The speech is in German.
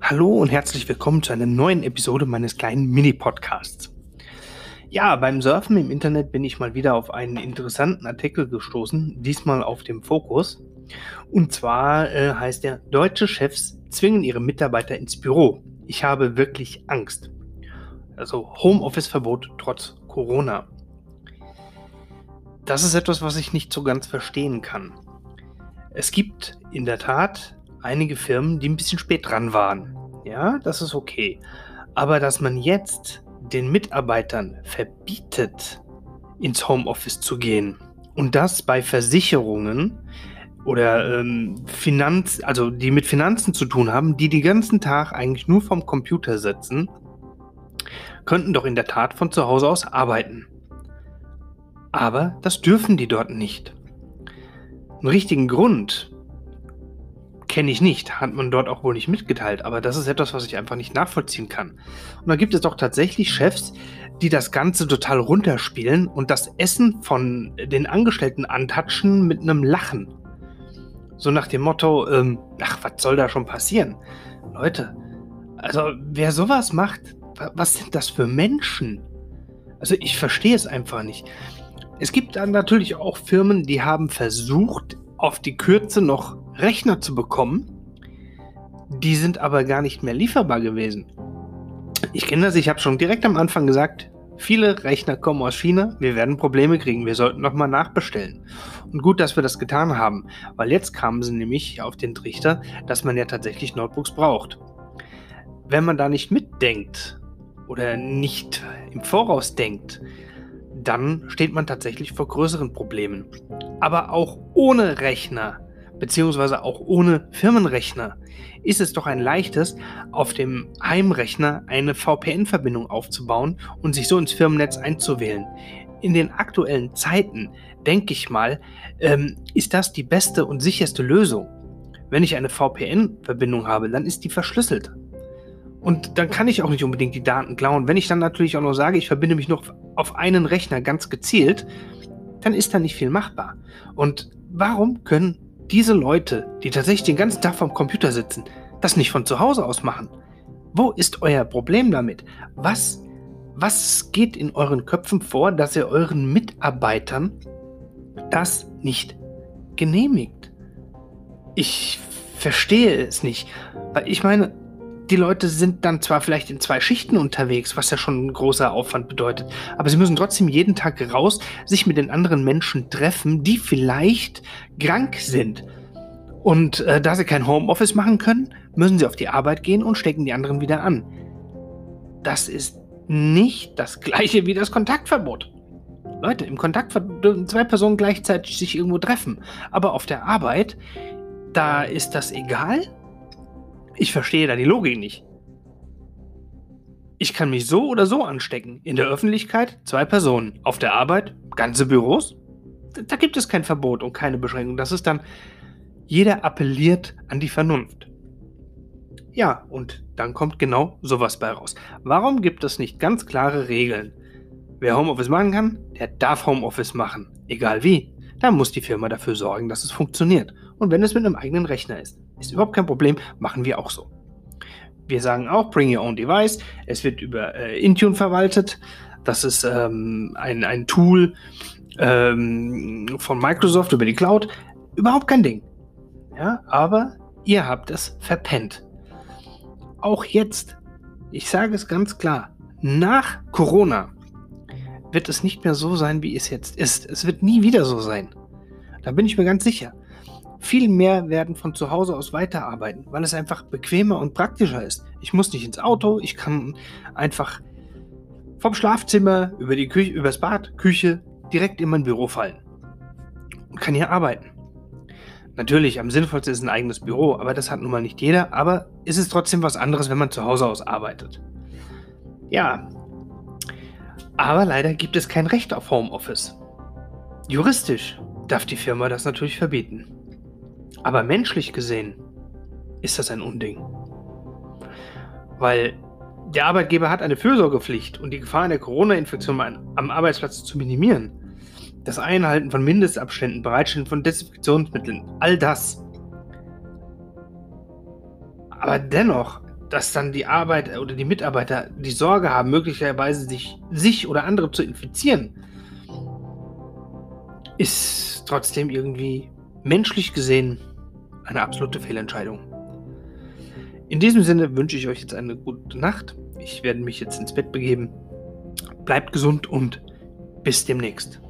Hallo und herzlich willkommen zu einer neuen Episode meines kleinen Mini-Podcasts. Ja, beim Surfen im Internet bin ich mal wieder auf einen interessanten Artikel gestoßen, diesmal auf dem Fokus. Und zwar äh, heißt er, deutsche Chefs zwingen ihre Mitarbeiter ins Büro. Ich habe wirklich Angst. Also Homeoffice-Verbot trotz Corona. Das ist etwas, was ich nicht so ganz verstehen kann. Es gibt in der Tat einige Firmen, die ein bisschen spät dran waren. Ja, das ist okay. Aber dass man jetzt den Mitarbeitern verbietet, ins Homeoffice zu gehen und das bei Versicherungen oder ähm, Finanz, also die mit Finanzen zu tun haben, die den ganzen Tag eigentlich nur vom Computer sitzen, könnten doch in der Tat von zu Hause aus arbeiten. Aber das dürfen die dort nicht. Einen richtigen Grund kenne ich nicht, hat man dort auch wohl nicht mitgeteilt, aber das ist etwas, was ich einfach nicht nachvollziehen kann. Und da gibt es doch tatsächlich Chefs, die das Ganze total runterspielen und das Essen von den Angestellten antatschen mit einem Lachen. So nach dem Motto, ähm, ach, was soll da schon passieren? Leute, also wer sowas macht, was sind das für Menschen? Also ich verstehe es einfach nicht. Es gibt dann natürlich auch Firmen, die haben versucht, auf die Kürze noch Rechner zu bekommen. Die sind aber gar nicht mehr lieferbar gewesen. Ich kenne das, ich habe schon direkt am Anfang gesagt, viele Rechner kommen aus China, wir werden Probleme kriegen, wir sollten nochmal nachbestellen. Und gut, dass wir das getan haben, weil jetzt kamen sie nämlich auf den Trichter, dass man ja tatsächlich Notebooks braucht. Wenn man da nicht mitdenkt oder nicht im Voraus denkt, dann steht man tatsächlich vor größeren Problemen. Aber auch ohne Rechner, beziehungsweise auch ohne Firmenrechner, ist es doch ein leichtes, auf dem Heimrechner eine VPN-Verbindung aufzubauen und sich so ins Firmennetz einzuwählen. In den aktuellen Zeiten, denke ich mal, ähm, ist das die beste und sicherste Lösung. Wenn ich eine VPN-Verbindung habe, dann ist die verschlüsselt. Und dann kann ich auch nicht unbedingt die Daten klauen. Wenn ich dann natürlich auch noch sage, ich verbinde mich noch auf einen Rechner ganz gezielt, dann ist da nicht viel machbar. Und warum können diese Leute, die tatsächlich den ganzen Tag vom Computer sitzen, das nicht von zu Hause aus machen? Wo ist euer Problem damit? Was, was geht in euren Köpfen vor, dass ihr euren Mitarbeitern das nicht genehmigt? Ich verstehe es nicht. Ich meine, die Leute sind dann zwar vielleicht in zwei Schichten unterwegs, was ja schon ein großer Aufwand bedeutet, aber sie müssen trotzdem jeden Tag raus, sich mit den anderen Menschen treffen, die vielleicht krank sind. Und äh, da sie kein Homeoffice machen können, müssen sie auf die Arbeit gehen und stecken die anderen wieder an. Das ist nicht das gleiche wie das Kontaktverbot. Leute, im Kontaktverbot dürfen zwei Personen gleichzeitig sich irgendwo treffen. Aber auf der Arbeit, da ist das egal. Ich verstehe da die Logik nicht. Ich kann mich so oder so anstecken. In der Öffentlichkeit zwei Personen. Auf der Arbeit ganze Büros. Da gibt es kein Verbot und keine Beschränkung. Das ist dann, jeder appelliert an die Vernunft. Ja, und dann kommt genau sowas bei raus. Warum gibt es nicht ganz klare Regeln? Wer Homeoffice machen kann, der darf Homeoffice machen. Egal wie. Da muss die Firma dafür sorgen, dass es funktioniert. Und wenn es mit einem eigenen Rechner ist. Ist überhaupt kein Problem, machen wir auch so. Wir sagen auch, bring your own device. Es wird über äh, Intune verwaltet. Das ist ähm, ein, ein Tool ähm, von Microsoft über die Cloud. Überhaupt kein Ding. Ja, aber ihr habt es verpennt. Auch jetzt, ich sage es ganz klar, nach Corona wird es nicht mehr so sein, wie es jetzt ist. Es wird nie wieder so sein. Da bin ich mir ganz sicher. Viel mehr werden von zu Hause aus weiterarbeiten, weil es einfach bequemer und praktischer ist. Ich muss nicht ins Auto, ich kann einfach vom Schlafzimmer über die Küche, übers Bad, Küche direkt in mein Büro fallen und kann hier arbeiten. Natürlich, am sinnvollsten ist ein eigenes Büro, aber das hat nun mal nicht jeder. Aber ist es trotzdem was anderes, wenn man zu Hause aus arbeitet. Ja, aber leider gibt es kein Recht auf Homeoffice. Juristisch darf die Firma das natürlich verbieten. Aber menschlich gesehen ist das ein Unding. Weil der Arbeitgeber hat eine Fürsorgepflicht und die Gefahr der Corona-Infektion am Arbeitsplatz zu minimieren. Das Einhalten von Mindestabständen, Bereitstellen von Desinfektionsmitteln, all das. Aber dennoch dass dann die Arbeit oder die Mitarbeiter die Sorge haben, möglicherweise sich, sich oder andere zu infizieren, ist trotzdem irgendwie menschlich gesehen eine absolute Fehlentscheidung. In diesem Sinne wünsche ich euch jetzt eine gute Nacht. Ich werde mich jetzt ins Bett begeben. Bleibt gesund und bis demnächst.